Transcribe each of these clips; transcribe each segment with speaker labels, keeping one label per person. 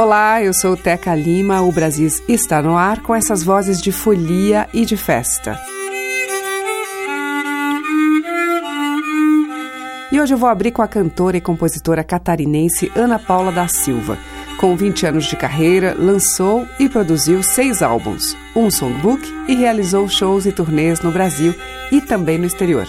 Speaker 1: Olá, eu sou Teca Lima. O Brasil está no ar com essas vozes de folia e de festa. E hoje eu vou abrir com a cantora e compositora catarinense Ana Paula da Silva. Com 20 anos de carreira, lançou e produziu seis álbuns, um songbook e realizou shows e turnês no Brasil e também no exterior.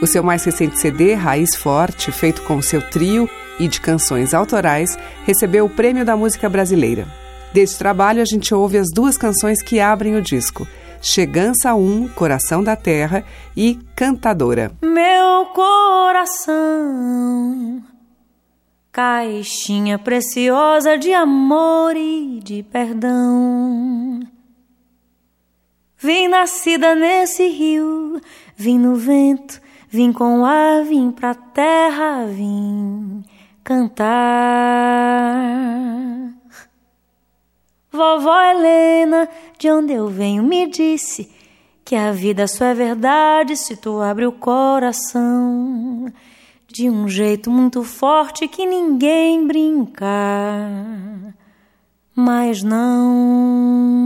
Speaker 1: O seu mais recente CD, Raiz Forte, feito com seu trio e de canções autorais, recebeu o Prêmio da Música Brasileira. Deste trabalho, a gente ouve as duas canções que abrem o disco. Chegança 1, Coração da Terra e Cantadora.
Speaker 2: Meu coração, caixinha preciosa de amor e de perdão. Vim nascida nesse rio, vim no vento, vim com ar, vim pra terra, vim cantar. Vovó Helena, de onde eu venho, me disse que a vida só é verdade se tu abre o coração de um jeito muito forte que ninguém brinca. Mas não.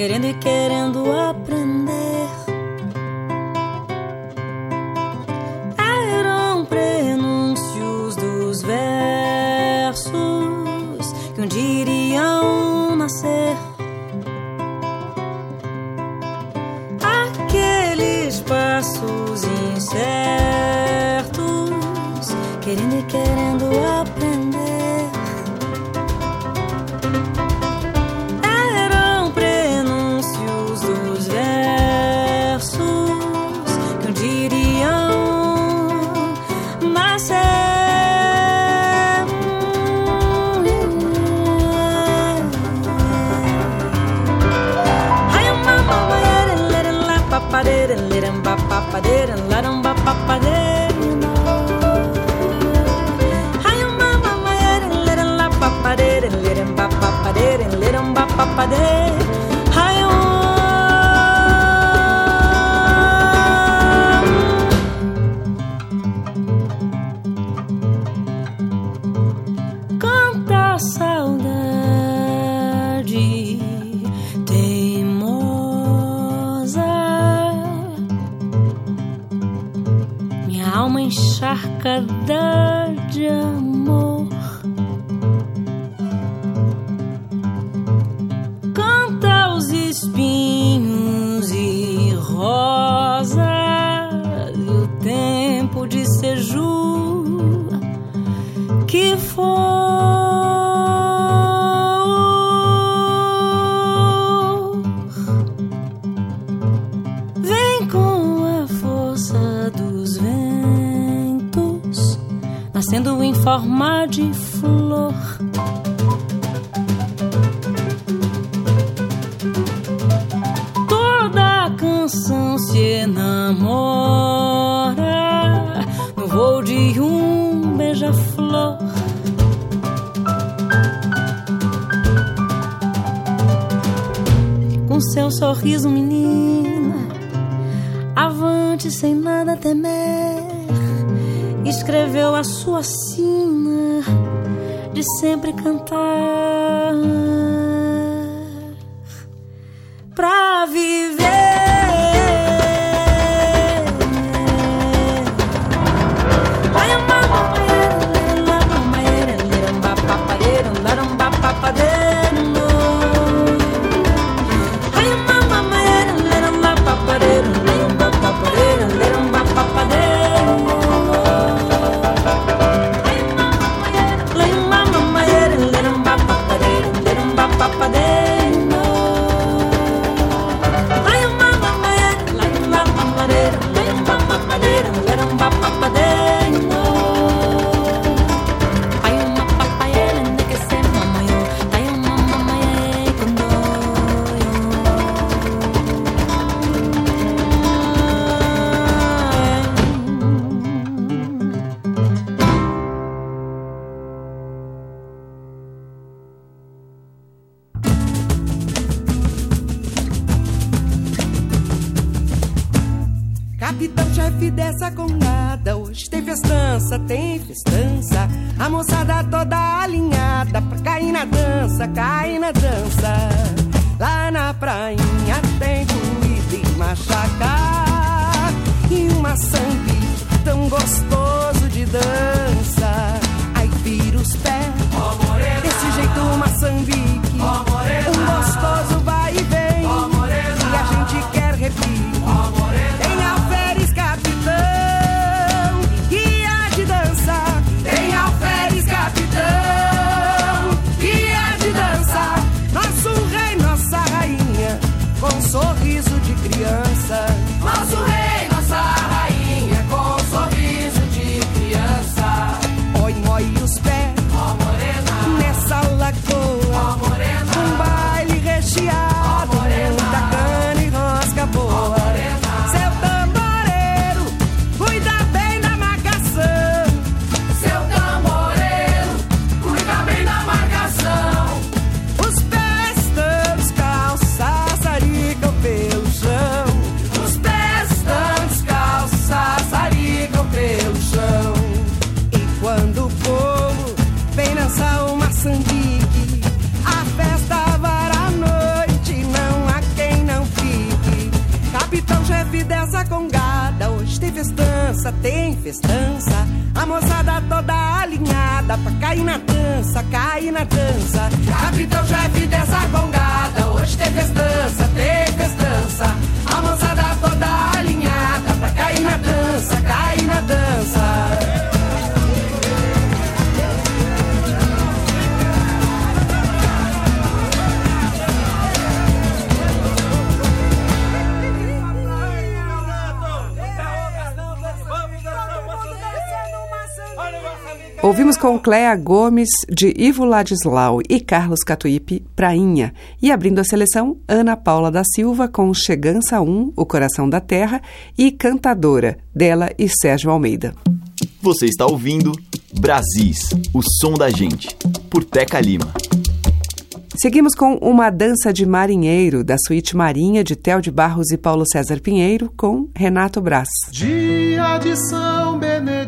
Speaker 2: Querendo e querendo aprender. For. Vem com a força dos ventos, nascendo em forma de sorriso, menina, avante sem nada temer. Escreveu a sua sina de sempre cantar
Speaker 3: na Capitão-chefe dessa congada, hoje tem festança, tem festança. A moçada toda alinhada pra cair na dança, cair na dança. Capitão-chefe dessa congada, hoje tem festança, tem festança. A moçada toda alinhada pra cair na dança, cair na dança.
Speaker 1: Ouvimos com Cléa Gomes, de Ivo Ladislau e Carlos Catuípe, Prainha. E abrindo a seleção, Ana Paula da Silva com Chegança 1, O Coração da Terra, e Cantadora, dela e Sérgio Almeida.
Speaker 4: Você está ouvindo Brasis, o som da gente, por Teca Lima.
Speaker 1: Seguimos com Uma Dança de Marinheiro, da suíte Marinha, de Theo de Barros e Paulo César Pinheiro, com Renato Brás.
Speaker 5: Dia de São Benedito,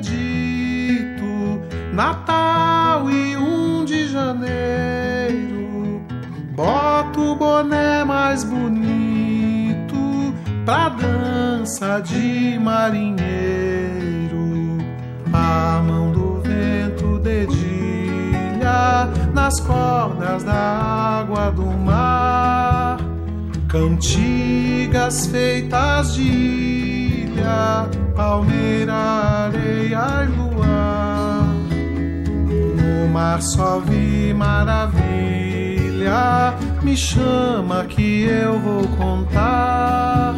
Speaker 5: Natal e 1 de janeiro. Boto o boné mais bonito pra dança de marinheiro. A mão do vento dedilha nas cordas da água do mar. Cantigas feitas de ilha, palmeira, areia e luar. No mar só vi maravilha, me chama que eu vou contar.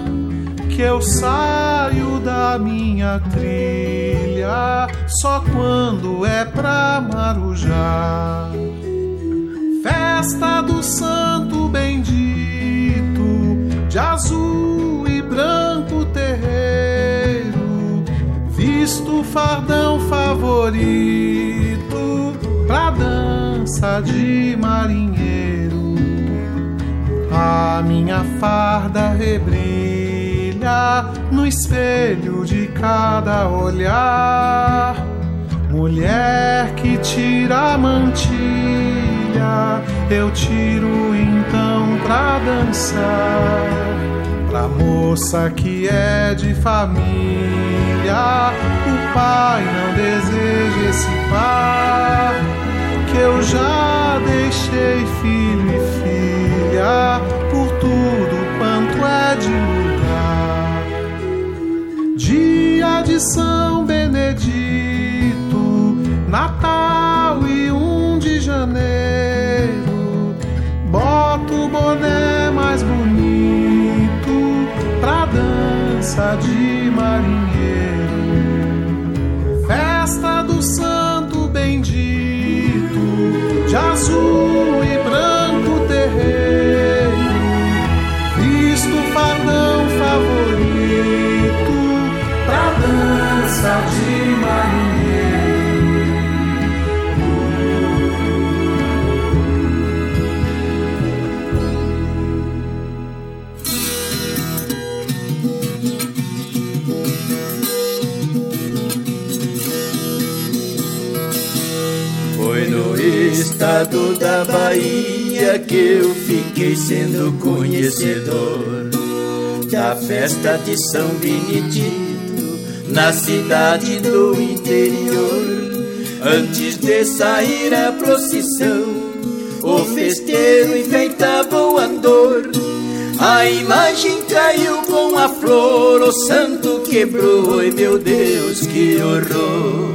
Speaker 5: Que eu saio da minha trilha só quando é pra marujar. Festa do Santo Bendito, de azul e branco terreiro, visto o fardão favorito pra dança de marinheiro. A minha farda rebrilha no espelho de cada olhar. Mulher que tira a mantilha, eu tiro então pra dançar. Pra moça que é de família, o pai não deseja esse par. Que eu já deixei filho e filha por tudo quanto é de lugar. Dia de São Benedito, Natal e 1 de janeiro. Boto o boné mais bonito pra dança de marinheiro. Festa do Santo Bendito, de azul
Speaker 6: estado da Bahia que eu fiquei sendo conhecedor da festa de São Benedito na cidade do interior. Antes de sair a procissão, o festeiro enfeitava o andor. A imagem caiu com a flor, o santo quebrou, e meu Deus, que horror!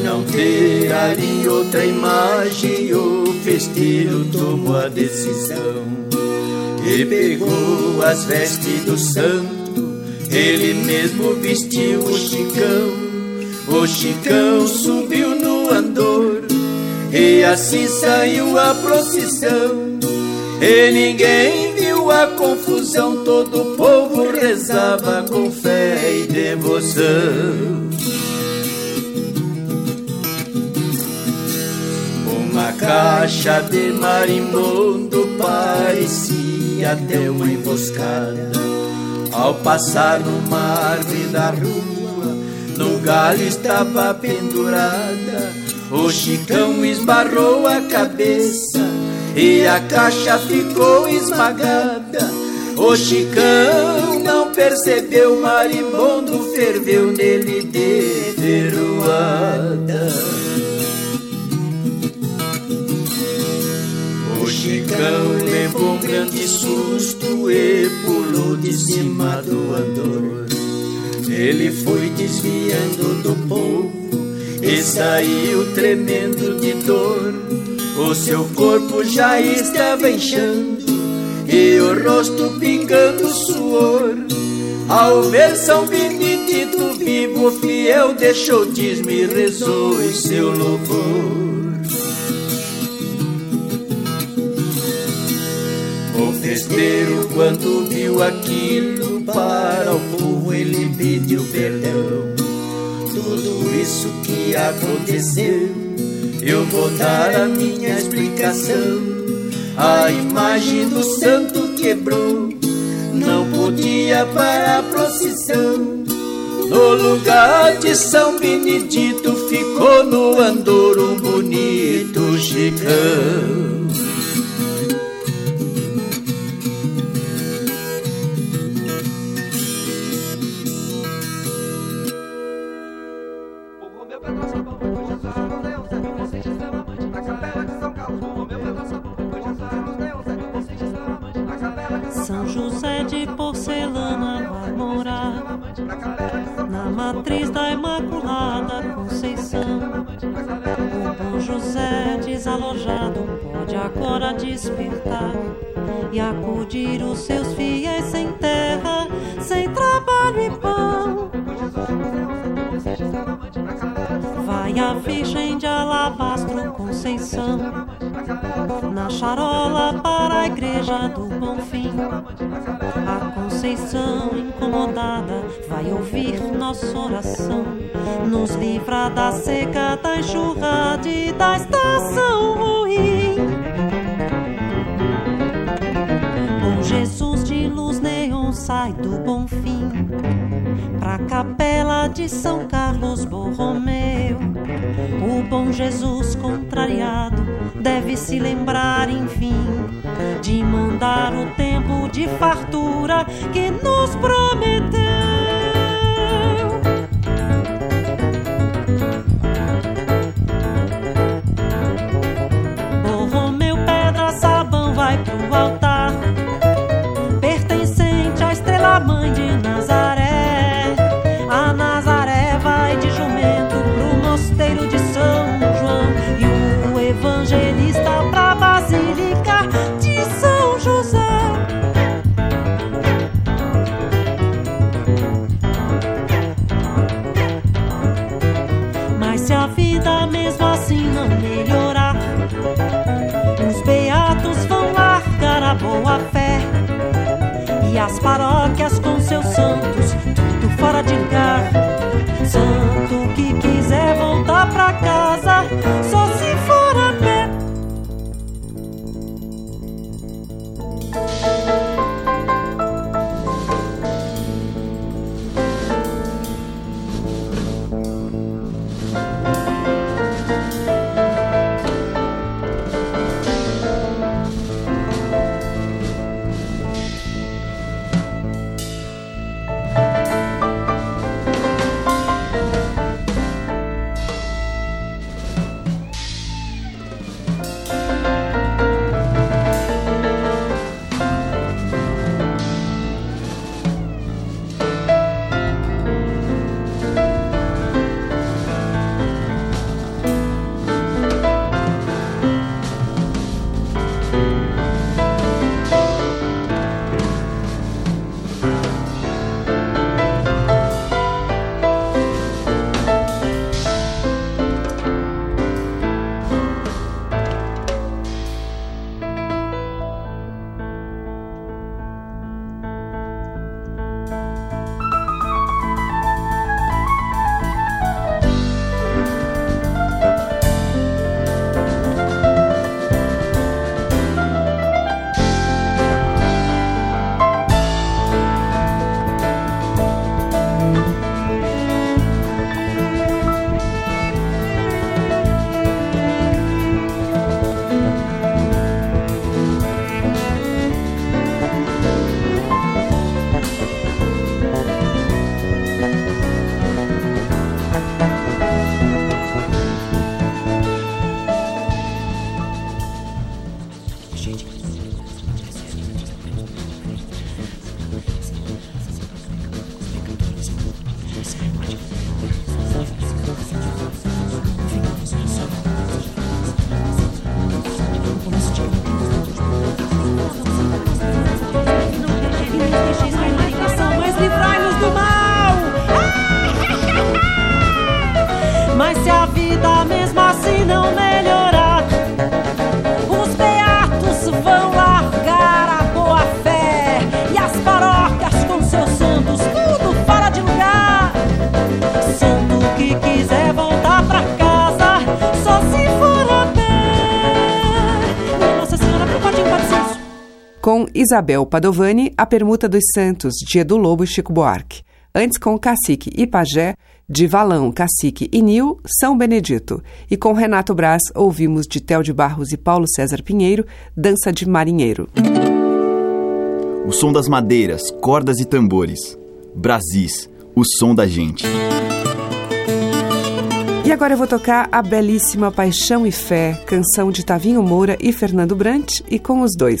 Speaker 6: Não ter ali outra imagem, o festeiro tomou a decisão e pegou as vestes do santo. Ele mesmo vestiu o chicão, o chicão subiu no andor e assim saiu a procissão. E ninguém viu a confusão, todo o povo rezava com fé e devoção. Caixa de marimbondo parecia até uma emboscada. Ao passar numa árvore da rua, no galho estava pendurada. O Chicão esbarrou a cabeça e a caixa ficou esmagada. O Chicão não percebeu, marimbondo ferveu nele de ferroada. Chicão levou um grande susto e pulou de cima do andor. Ele foi desviando do povo e saiu tremendo de dor. O seu corpo já estava inchando e o rosto pingando suor. Ao ver São Benedito vivo, fiel deixou dízimo e rezou em seu louvor. O festeiro, quando viu aquilo, para o povo ele pediu perdão. Tudo isso que aconteceu, eu vou dar a minha explicação. A imagem do santo quebrou, não podia para a procissão. No lugar de São Benedito ficou no andor um bonito chicão.
Speaker 7: Do Bonfim. A Conceição incomodada vai ouvir nossa oração, nos livra da seca, da enxurrada e da estação ruim. Bom Jesus de luz neon sai do Bonfim pra capela de São Carlos Borromeu. O bom Jesus contrariado deve se lembrar, enfim, de mandar o tempo de fartura que nos prometeu. Borromeu, pedra, sabão, vai pro altar, pertencente à estrela mãe de Mas se a vida mesmo assim não melhorar, os beatos vão largar a boa fé e as paróquias com seus santos, tudo fora de lugar. Santo que quiser voltar pra casa, só se for a pé. Nossa Senhora, pode isso.
Speaker 1: Com Isabel Padovani, a permuta dos santos, Dia do Lobo e Chico Buarque. Antes com Cacique e Pajé, de Valão, Cacique e Nil, São Benedito. E com Renato Braz, ouvimos de Tel de Barros e Paulo César Pinheiro, Dança de Marinheiro.
Speaker 4: O som das madeiras, cordas e tambores. Brasis, o som da gente.
Speaker 1: E agora eu vou tocar a belíssima Paixão e Fé, canção de Tavinho Moura e Fernando Brant, e com os dois.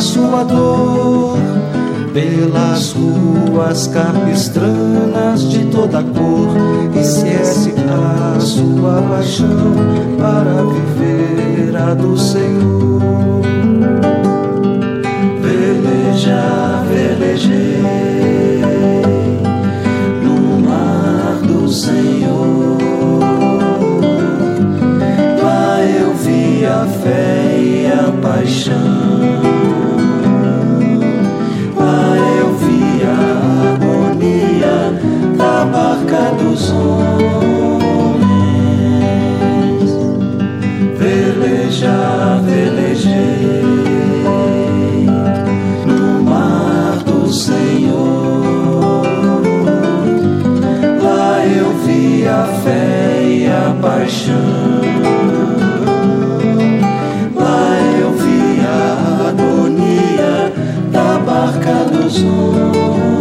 Speaker 8: sua dor pelas ruas capistranas de toda cor esquece a sua paixão para viver a do Senhor. Veleja velejei no mar do Senhor. Lá eu vi a fé e
Speaker 9: corazón.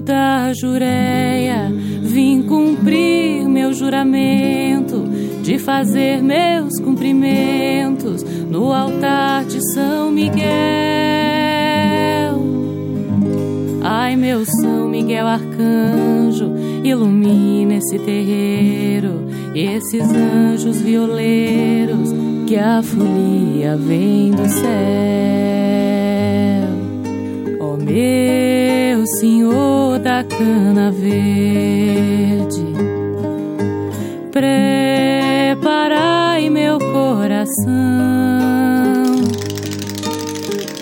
Speaker 9: Da Jureia, vim cumprir meu juramento de fazer meus cumprimentos no altar de São Miguel. Ai, meu São Miguel Arcanjo, ilumina esse terreiro e esses anjos violeiros que a folia vem do céu. Meu Senhor da cana verde, preparai meu coração,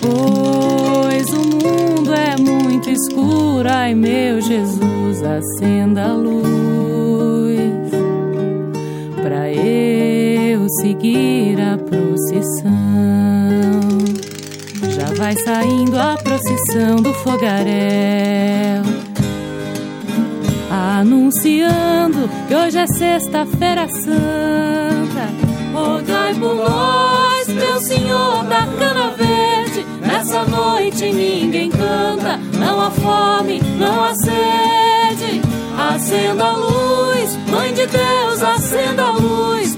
Speaker 9: pois o mundo é muito escuro, ai meu Jesus, acenda a luz para eu seguir a procissão. Vai saindo a procissão do fogaréu, anunciando que hoje é sexta-feira santa. Rogai por nós, meu Senhor da cana verde. Nessa noite ninguém canta, não há fome, não há sede. Acenda a luz, Mãe de Deus, acenda a luz,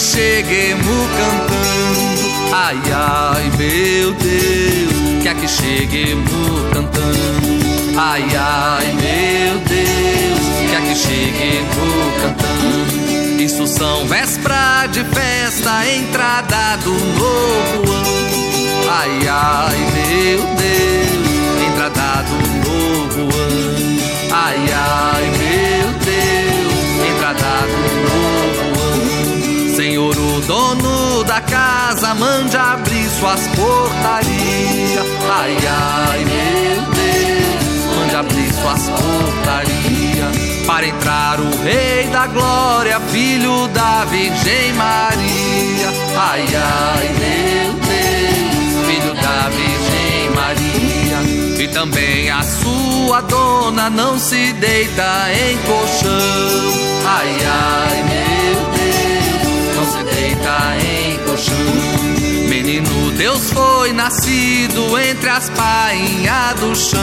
Speaker 10: cheguemos cantando. Ai, ai, meu Deus, que aqui cheguemos cantando. Ai, ai, meu Deus, que aqui cheguemos cantando. Isso são véspera de festa, entrada mande abrir suas portarias. Ai, ai, meu Deus, mande abrir suas portarias. Para entrar o Rei da Glória, Filho da Virgem Maria. Ai, ai, meu Deus, Filho da Virgem Maria. E também a sua dona não se deita em colchão. Ai, ai, meu Deus, não se deita em colchão. Deus foi nascido entre as painhas do chão.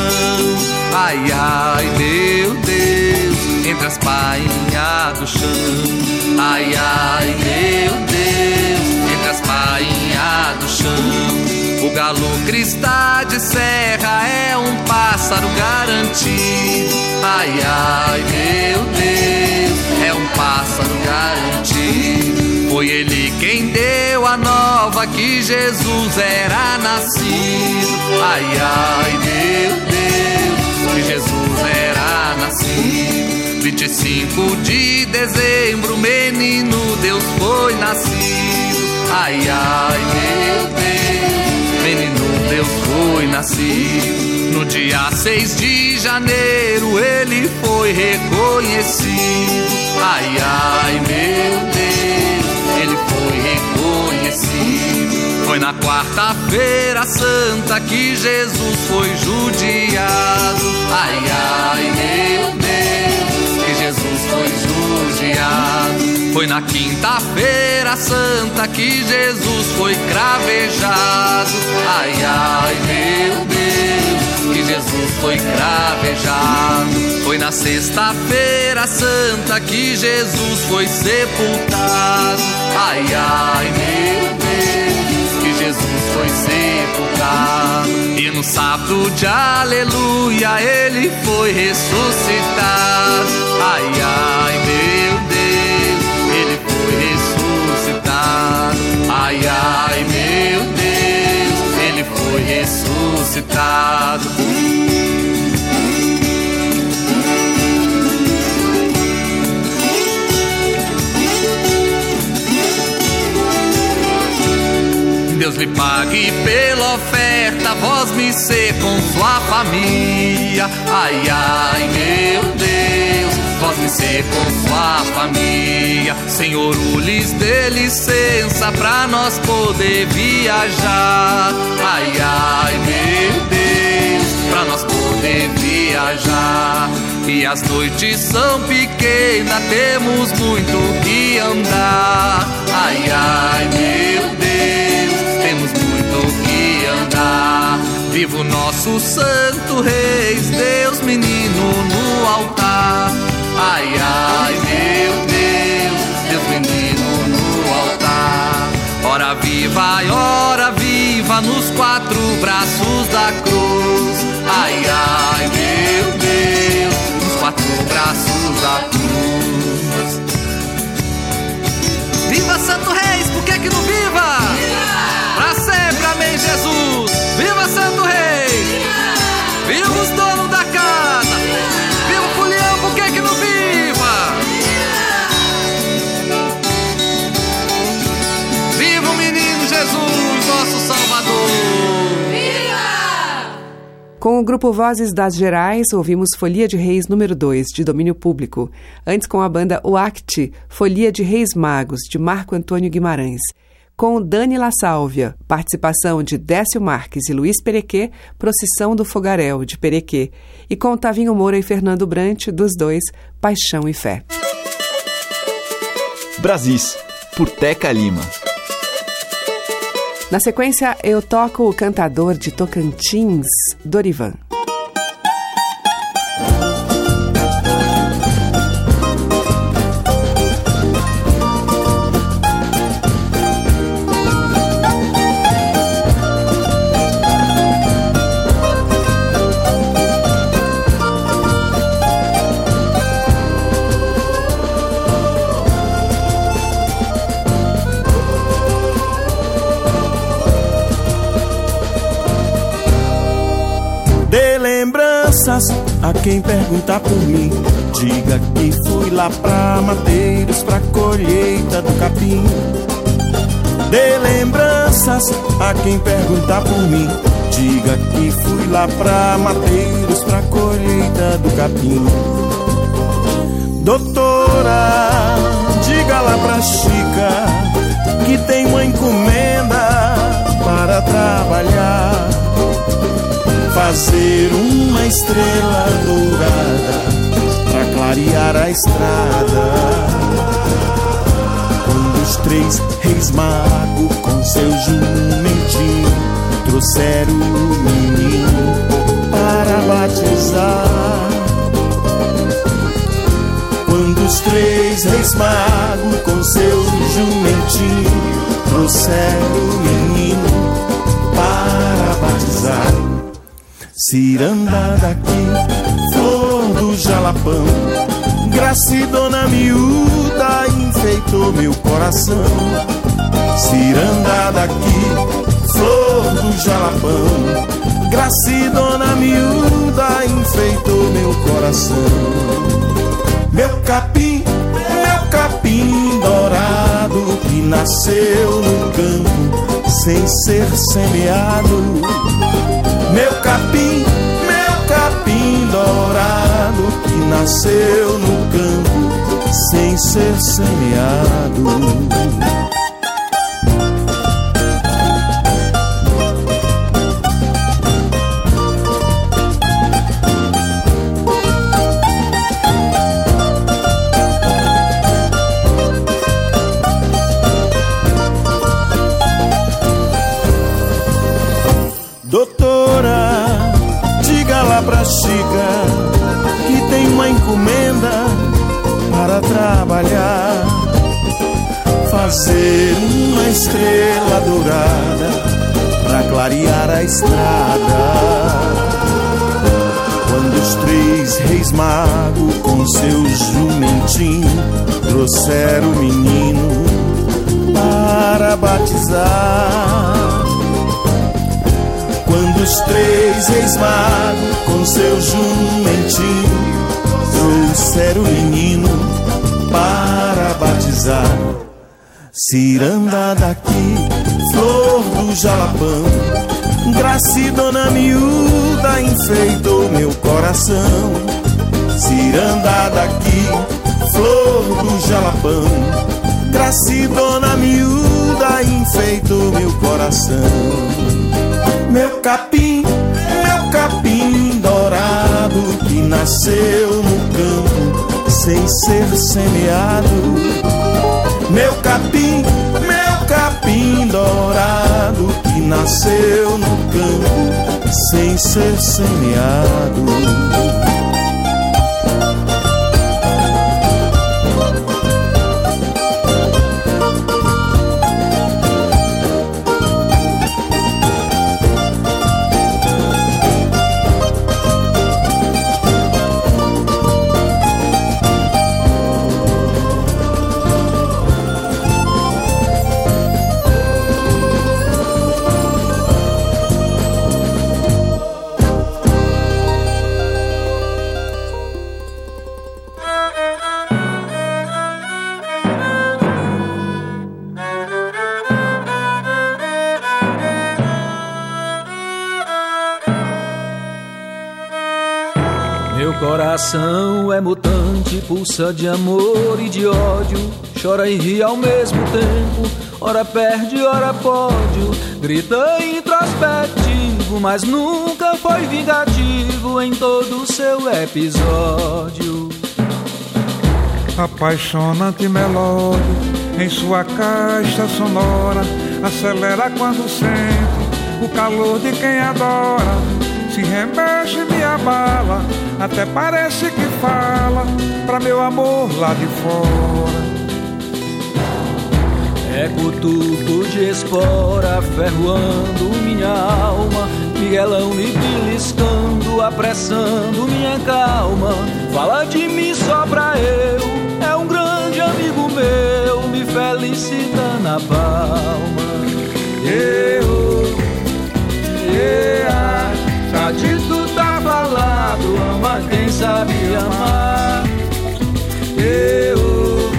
Speaker 10: Ai, ai, meu Deus, entre as painhas do chão. Ai, ai, meu Deus, entre as painhas do chão. O galo crista de serra é um pássaro garantido. Ai, ai, meu Deus, é um pássaro garantido. Foi ele quem deu a nova que Jesus era nascido. Ai, ai, meu Deus, que Jesus era nascido. 25 de dezembro, menino Deus foi nascido. Ai, ai, meu Deus, menino Deus foi nascido. No dia 6 de janeiro ele foi reconhecido. Ai, ai, meu Deus, foi reconhecido. Foi na quarta-feira santa que Jesus foi judiado. Ai, ai, meu Deus, que Jesus foi judiado. Foi na quinta-feira santa que Jesus foi cravejado. Ai, ai, Jesus foi cravejado. Foi na sexta-feira santa que Jesus foi sepultado. Ai, ai, meu Deus, que Jesus foi sepultado. E no sábado de aleluia ele foi ressuscitado. Ai, ai, meu Deus, ele foi ressuscitado. Ai, ai, meu foi ressuscitado. Deus lhe pague pela oferta, vós me ser com sua família. Ai, ai, meu Deus, ser com sua família. Senhor, lhes dê licença pra nós poder viajar. Ai, ai, meu Deus, pra nós poder viajar. E as noites são pequenas, temos muito que andar. Ai, ai, meu Deus, temos muito que andar. Viva o nosso Santo Reis, Deus menino no altar. Ai, ai, meu Deus, Deus menino no altar. Ora viva, ora viva, nos quatro braços da cruz. Ai, ai, meu Deus, nos quatro braços da cruz. Viva Santo Reis, por que que não viva? Pra sempre, amém, Jesus. Viva Santo Reis.
Speaker 1: Com o grupo Vozes das Gerais, ouvimos Folia de Reis número 2, de domínio público. Antes com a banda O Act, Folia de Reis Magos, de Marco Antônio Guimarães. Com Dani La Sálvia, participação de Décio Marques e Luiz Perequê, Procissão do Fogaréu, de Perequê. E com Tavinho Moura e Fernando Brant, dos dois, Paixão e Fé.
Speaker 4: Brasis, por Teca Lima.
Speaker 1: Na sequência, eu toco o cantador de Tocantins, Dorivan.
Speaker 11: A quem perguntar por mim, diga que fui lá pra Mateiros pra colheita do capim. Dê lembranças a quem perguntar por mim, diga que fui lá pra Mateiros pra colheita do capim. Doutora, diga lá pra Chica que tem uma encomenda para trabalhar fazer uma estrela dourada para clarear a estrada. Quando os três reis magos com seu jumentinho trouxeram o menino para batizar. Quando os três reis magos com seu jumentinho trouxeram o menino para batizar. Ciranda daqui, flor do jalapão. Gracidona miúda enfeitou meu coração. Ciranda daqui, flor do jalapão. Gracidona miúda enfeitou meu coração. Meu capim, meu capim dourado Que nasceu no campo sem ser semeado meu capim, meu capim dourado que nasceu no campo sem ser semeado. Trabalhar, fazer uma estrela dourada para clarear a estrada. Quando os três reis magos com seu jumentinho trouxeram o menino para batizar. Os três reis magos com seu jumentinho trouxeram o menino para batizar. Ciranda daqui, flor do jalapão, Gracidona miúda enfeitou meu coração. Ciranda daqui, flor do jalapão, Gracidona miúda enfeitou meu coração. Meu capim, meu capim dourado que nasceu no campo sem ser semeado. Meu capim, meu capim dourado que nasceu no campo sem ser semeado.
Speaker 12: Pulsa de amor e de ódio, chora e ri ao mesmo tempo, ora perde, ora pode, grita introspectivo, mas nunca foi vingativo em todo o seu episódio.
Speaker 13: Apaixonante melódia em sua caixa sonora, acelera quando sente o calor de quem adora, se remexe, me abala até parece que fala pra meu amor lá de fora.
Speaker 12: É cutuco de espora ferroando minha alma, Miguelão me beliscando, apressando minha calma. Fala de mim só pra eu, é um grande amigo meu, me felicita na palma.
Speaker 13: Eu, yeah, tá de tudo falado, ama quem
Speaker 12: amar. Eu,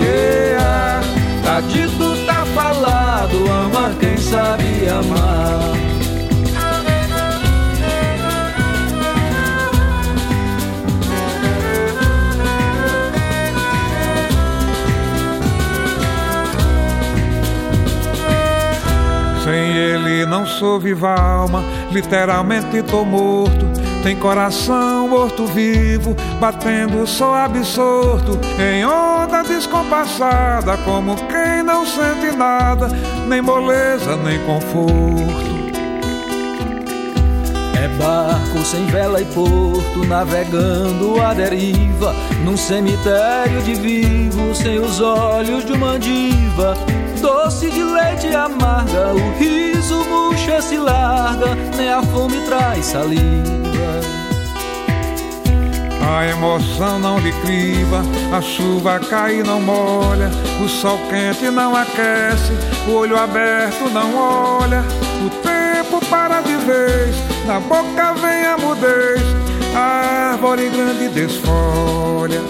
Speaker 12: ea, tá dito, tá falado, ama quem sabe amar.
Speaker 13: Sem ele não sou viva alma, literalmente tô morto. Tem coração morto vivo, batendo só absorto em onda descompassada, como quem não sente nada, nem moleza, nem conforto.
Speaker 12: É barco sem vela e porto, navegando à deriva, num cemitério de vivos, sem os olhos de uma diva. Doce de leite amarga, o riso murcha se larga, nem a fome traz saliva.
Speaker 13: A emoção não lhe criva, a chuva cai e não molha, o sol quente não aquece, o olho aberto não olha, o tempo para de vez, na boca vem a mudez, a árvore grande desfolha.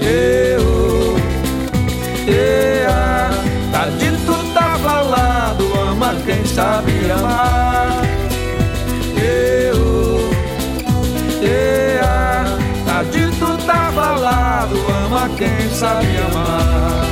Speaker 12: Eu, ea, tá dito, tá falado, ama quem sabe amar. Eu, ea, tá dito, tá falado, ama quem sabe amar.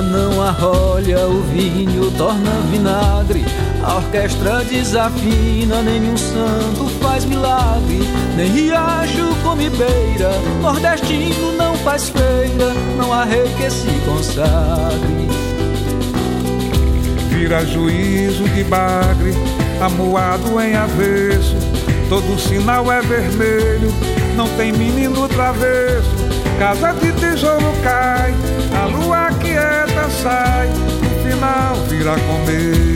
Speaker 12: Não arrolha, o vinho torna vinagre. A orquestra desafina, nenhum santo faz milagre. Nem riacho come beira, nordestino não faz feira. Não há rei que se consagre.
Speaker 13: Vira juízo de bagre, amuado em avesso. Todo sinal é vermelho, não tem menino travesso. Casa de tijolo cai, a lua quieta sai, no final vira começo.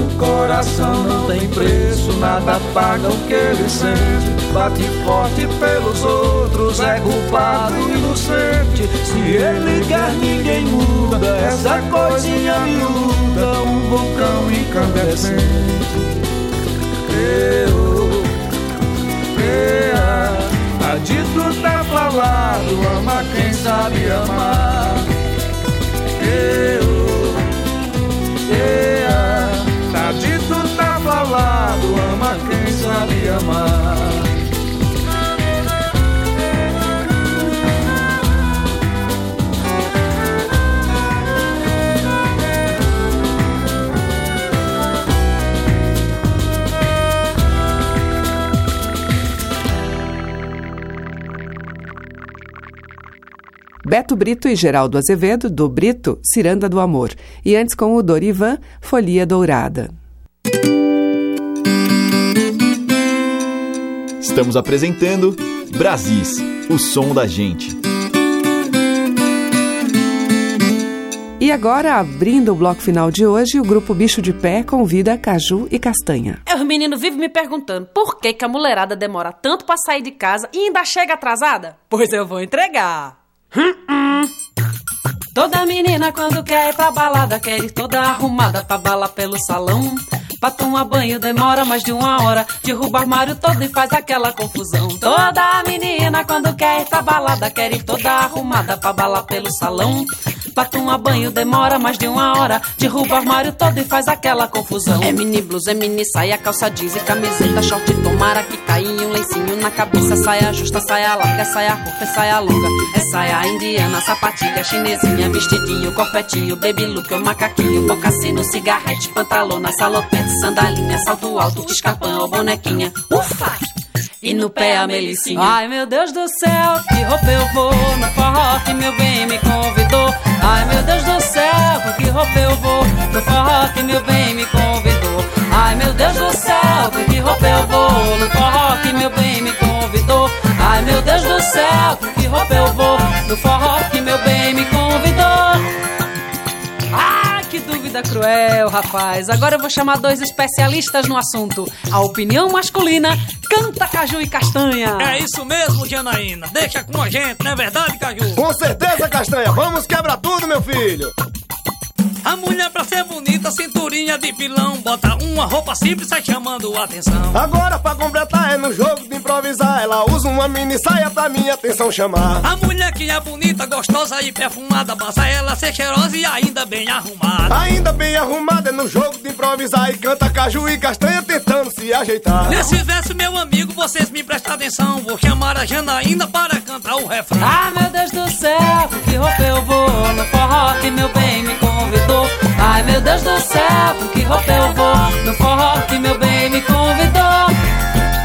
Speaker 12: O coração não tem preço, nada paga o que ele sente. Bate forte pelos outros, é culpado inocente. Se ele quer, ninguém muda. Essa coisinha miúda, um vulcão incandescente. Eu, tá dito, tá falado, ama quem sabe amar. Eu, ea, tá dito, tá falado, ama quem sabe amar.
Speaker 1: Beto Brito e Geraldo Azevedo, do Brito, Ciranda do Amor. E antes com o Dorivan, Folia Dourada.
Speaker 4: Estamos apresentando Brasis, o som da gente.
Speaker 1: E agora, abrindo o bloco final de hoje, o grupo Bicho de Pé convida Caju e Castanha.
Speaker 2: É, os meninos vivem me perguntando por que, que a mulherada demora tanto pra sair de casa e ainda chega atrasada? Pois eu vou entregar. Toda menina quando quer ir pra balada quer ir toda arrumada pra bala pelo salão. Pra tomar banho demora mais de uma hora. Derruba o armário todo e faz aquela confusão. Toda menina quando quer ir pra balada quer ir toda arrumada pra bala pelo salão. Pra tomar banho demora mais de uma hora. Derruba o armário todo e faz aquela confusão. É mini blusa, é mini saia, calça jeans e camiseta, short. Tomara que caia um lencinho na cabeça. Saia justa, saia larga, saia curta, saia longa. É saia indiana, sapatilha chinesinha, vestidinho, corpetinho, baby look, o macaquinho, bocassino, cigarrete, pantalona, salopete, sandalinha, salto alto, escarpão ou bonequinha. Ufa! E no pé a melicinha. Ai meu Deus do céu, que roupa eu vou no forró que meu bem me convidou. Ai meu Deus do céu, que roupa eu vou no forró que meu bem me convidou. Ai meu Deus do céu, que roupa eu vou no forró que meu bem me convidou. Ai meu Deus do céu, que roupa eu vou no forró que meu bem me convidou.
Speaker 14: Vida cruel, rapaz. Agora eu vou chamar dois especialistas no assunto. A opinião masculina canta caju e castanha.
Speaker 15: É isso mesmo, Janaína. Deixa com a gente, não é verdade, Caju?
Speaker 16: Com certeza, castanha. Vamos quebrar tudo, meu filho.
Speaker 15: A mulher pra ser bonita, cinturinha de pilão Bota uma roupa simples, sai chamando a atenção.
Speaker 16: Agora pra completar é no jogo de improvisar. Ela usa uma mini saia pra minha atenção chamar.
Speaker 15: A mulher que é bonita, gostosa e perfumada Basta ela ser cheirosa e ainda bem arrumada.
Speaker 16: Ainda bem arrumada é no jogo de improvisar. E canta caju e castanha tentando se ajeitar.
Speaker 15: Nesse verso, meu amigo, vocês me prestam atenção. Vou chamar a Janaína para cantar o refrão.
Speaker 14: Ah, meu Deus do céu, que roupa eu vou No forró que meu convidou. Ai meu Deus do céu, com que roupa eu vou? No forró que meu bem me convidou.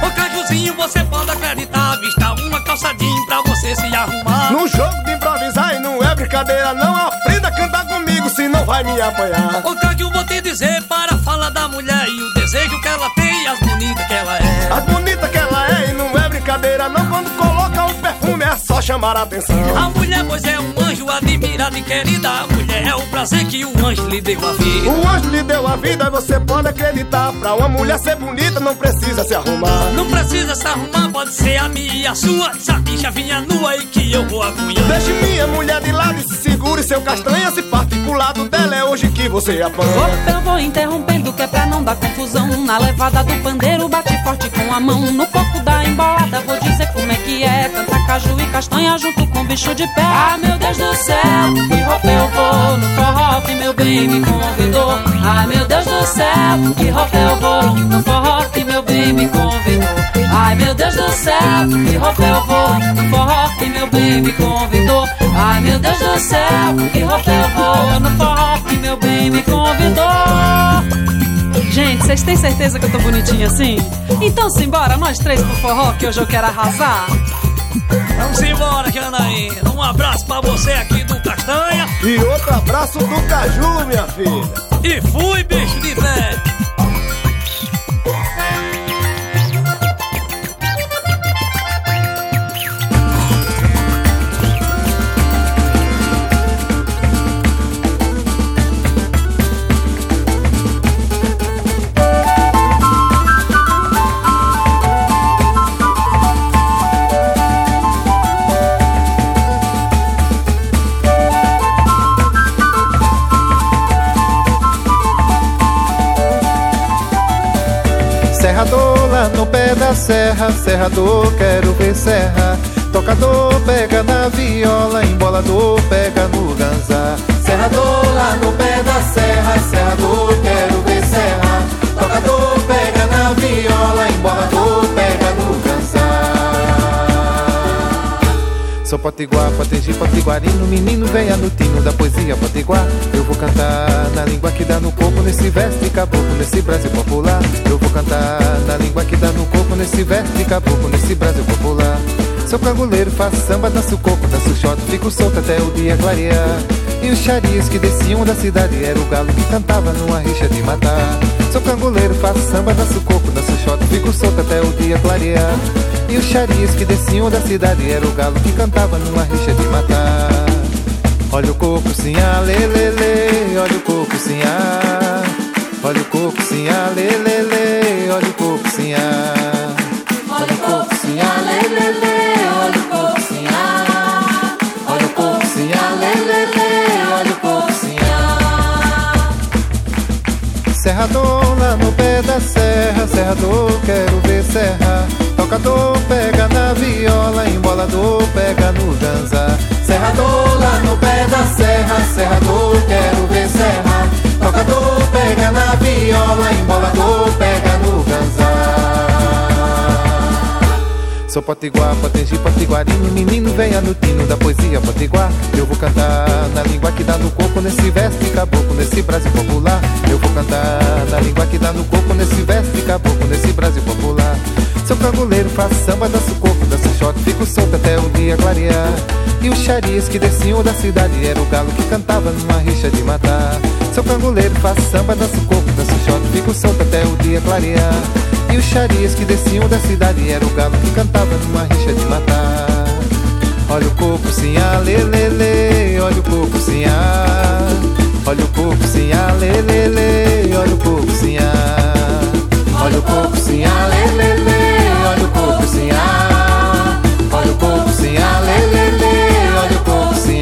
Speaker 15: Ô Cajuzinho, você pode acreditar. Vista uma calçadinha pra você se arrumar.
Speaker 16: No jogo de improvisar e não é brincadeira não Aprenda a cantar comigo, senão vai me apanhar.
Speaker 15: Ô Caju, vou te dizer para falar da mulher E o desejo que ela tem e as bonitas que ela é.
Speaker 16: As bonitas que ela é e não é brincadeira não. Quando coloca o perfume é só chamar a atenção.
Speaker 15: A mulher, pois é um anjo admirada e querida. A mulher é o prazer que o anjo lhe deu a vida.
Speaker 16: O anjo lhe deu a vida você pode acreditar. Pra uma mulher ser bonita não precisa se arrumar.
Speaker 15: Não precisa se arrumar, pode ser a minha e a sua. Se a bicha vinha nua e que eu vou acunhar
Speaker 16: Deixe minha mulher de lado e se segure seu castanha. Se parte pro lado dela é hoje que você apanha
Speaker 14: Opa, eu vou interrompendo que é pra não dar confusão. Na levada do pandeiro bate forte com a mão. No corpo da embolada vou dizer como é que é. Canta caju e castanha junto com bicho de pé. Ah, meu Deus do céu, que roupa eu vou No forró que meu bem me convidou. Ai, meu Deus do céu, que roupa eu vou No forró que meu bem me convidou. Ai, meu Deus do céu, que roupa eu vou No forró que meu bem me convidou. Ai, meu Deus do céu, que roupa eu vou No forró que meu bem me convidou. Gente, vocês têm certeza que eu tô bonitinha assim? Então simbora, nós três pro forró que hoje eu quero arrasar
Speaker 15: Vamos embora, Janaína. Um abraço pra você aqui do Castanha.
Speaker 16: E outro abraço do Caju, minha filha.
Speaker 15: E fui, bicho de velho
Speaker 17: No pé da serra, serrador, quero ver serra. Tocador pega na viola, embolador pega no ganzá. Serrador lá no pé da serra, potiguar, potegi, potiguarino, menino venha no tino da poesia potiguar. Eu vou cantar na língua que dá no corpo, nesse verso caboclo, nesse Brasil popular. Eu vou cantar na língua que dá no corpo, nesse verso caboclo, nesse Brasil popular. Sou cangoleiro, faço samba, danço coco, danço shot, fico solto até o dia clarear. E os charias que desciam da cidade era o galo que cantava numa rixa de matar. Sou cangoleiro, faço samba, danço coco, danço shot, fico solto até o dia clarear. E os charias que desciam da cidade era o galo que cantava numa rixa de matar. Olha o coco sim, ah, lê, lê, lê, olha o coco sim, ah. Olha o coco sim, ah, lê, lê, lê, olha o coco sim, serrador, quero ver serra. Tocador pega na viola, embolador pega no dança. Serrador lá no pé da serra, serrador, quero ver serra. Tocador pega na viola, embolador pega no Sou potiguar, potegi, potiguarinho, menino venha no tino da poesia potiguar. Eu vou cantar na língua que dá no corpo, nesse verso caboclo, nesse Brasil popular. Eu vou cantar na língua que dá no corpo, nesse verso caboclo, nesse Brasil popular. Sou cangoleiro, faço samba, danço coco, danço shot, fico solto até o dia clarear. E os charias que desciam da cidade era o galo que cantava numa rixa de matar. Sou cangoleiro, faço samba, danço coco, danço shot, fico solto até o dia clarear. E os charias que desciam da cidade era o galo que cantava numa rixa de matar. Olha o coco sim, ah, lê, lê, lê, olha o coco sim, ah. Olha o coco sim, lê, lê, lê, olha o coco sim, Olha o coco sim, lê, lê, lê, olha o coco sim, Olha o coco sim, lê, lê, lê, olha o coco sim,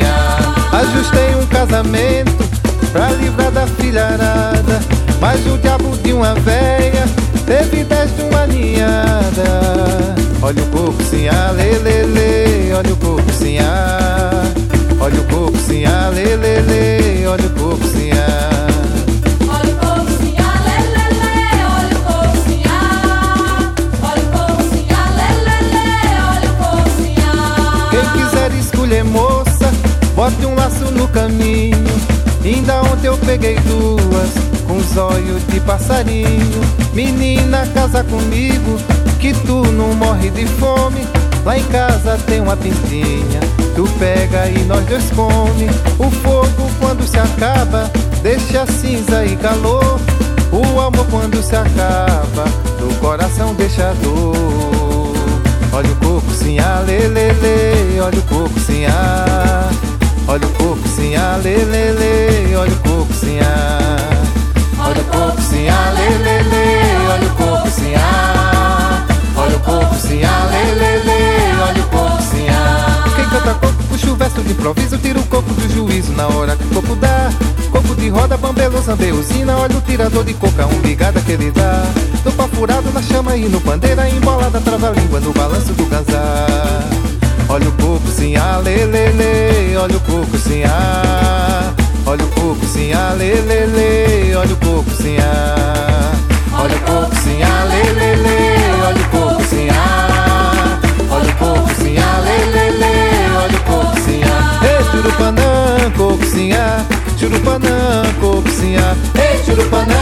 Speaker 17: Ajustei um casamento pra livrar da filharada, mas o diabo de uma teve ninhada. Olha o coco sim, lê, lê, lê, olha o sim, Olha o coco sim, lê, lê, lê, olha o coco sim,
Speaker 3: Olha o coco sim, lê, lê, lê, olha o coco sim, Olha o coco sim, lê, lê, lê, olha o coco sim,
Speaker 17: Quem quiser escolher moça, bote um laço no caminho. Ainda ontem eu peguei duas os olhos de passarinho. Menina, casa comigo, que tu não morre de fome. Lá em casa tem uma pintinha, tu pega e nós dois come. O fogo quando se acaba, deixa cinza e calor. O amor quando se acaba, no coração deixa dor. Olha o coco sim, ah, lê, lê, lê, olha o coco sim, ah. Olha o coco sim, ah, lê, lê, lê, olha o coco sim, ah. Olha o coco sim, ah, lê, lê, lê, olha o coco sim, ah. Olha o coco sim, ah, lê, lê, lê, olha o coco sim, ah. Quem canta coco puxa o verso de improviso, tira o coco do juízo na hora que o coco dá. Coco de roda, bambelo, zambeusina, olha o tirador de coca, um ligada que ele dá. No pau furado, na chama e no pandeira, embolada, trava a língua no balanço do ganzar. Olha o coco sim, ah, lê, lê, lê, olha o coco sim, ah. Olha o coco sim, ah, lê, lê, lê, olha o coco sim, ah. Olha o coco sim, ah, lê, lê, lê, olha o coco sim, ah. Olha o coco sim, ah, lê, lê, lê, olha o coco sim, ah. Ei, churupanã, coco sim, ah. Churupanã, coco sim, ah. Ei, churupanã,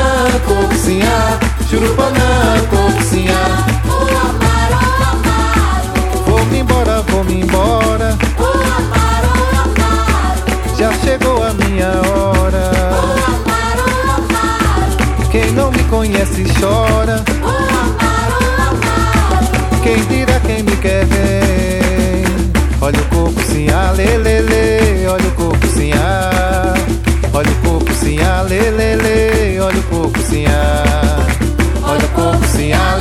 Speaker 17: coco sim, ah. Churupanã, coco sim, ah. Vou-me embora, vou-me embora. Chegou a minha hora. Quem não me conhece chora. Quem dirá quem me quer ver? Olha o coco sim, ah, lê, lê. Olha o coco sim, ah. Olha o coco sim, ah, lê, lê. Olha o coco sim, ah. Olha o coco sim, ah.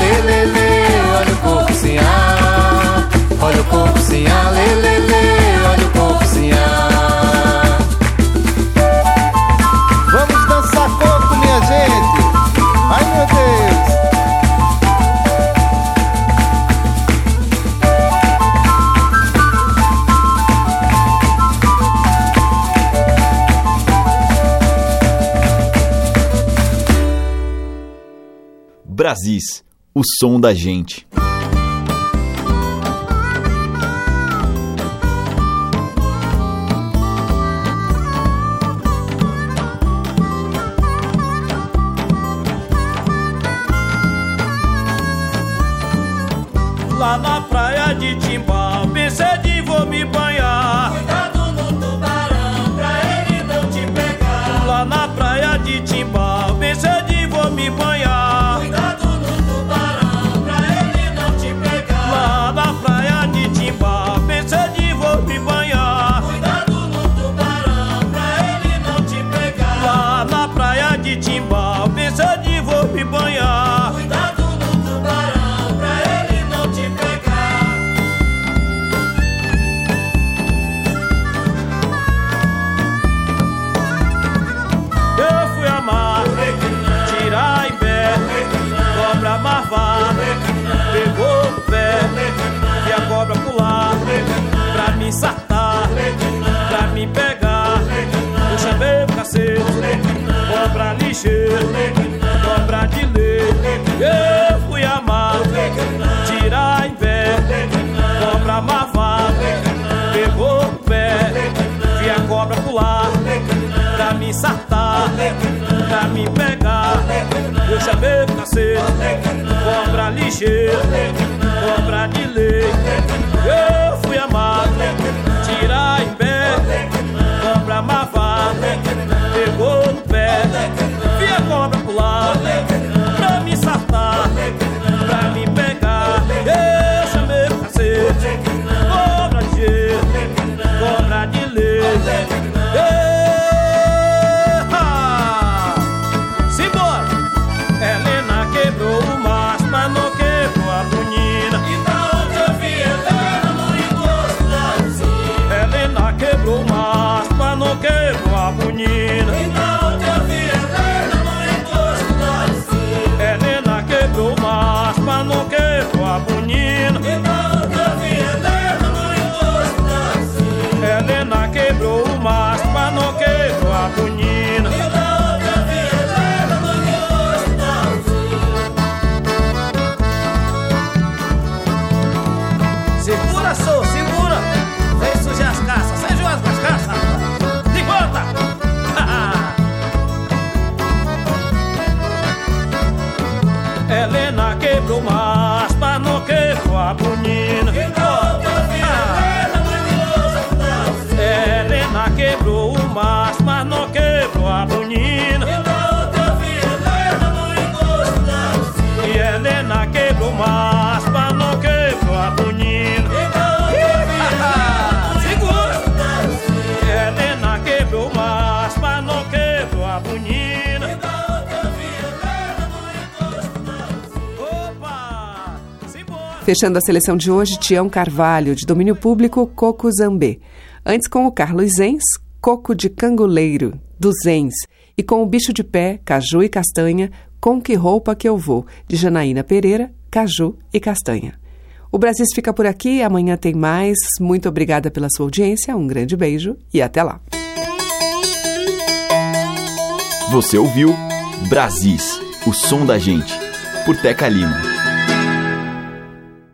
Speaker 17: Olha o coco sim, ah. Olha o coco sim, ah.
Speaker 4: Brasis, o som da gente.
Speaker 18: Lá na praia de Timbal, pensei de vou me banhar.
Speaker 3: Cuidado no tubarão,
Speaker 18: me
Speaker 3: pegar.
Speaker 18: Eu chamei o cacete, cobra ligeiro, cobra de lei. Eu fui amado, tirar em pé, cobra marvar, pegou no pé, vi a cobra pular,
Speaker 1: Fechando a seleção de hoje, Tião Carvalho, de domínio público, Coco Zambê. Antes com o Carlos Zens, Coco de Cangoleiro, do Zens. E com o Bicho de Pé, Caju e Castanha, Com Que Roupa Que Eu Vou, de Janaína Pereira, Caju e Castanha. O Brasil fica por aqui, amanhã tem mais. Muito obrigada pela sua audiência, um grande beijo e até lá.
Speaker 4: Você ouviu Brasis, o som da gente, por Teca Lima.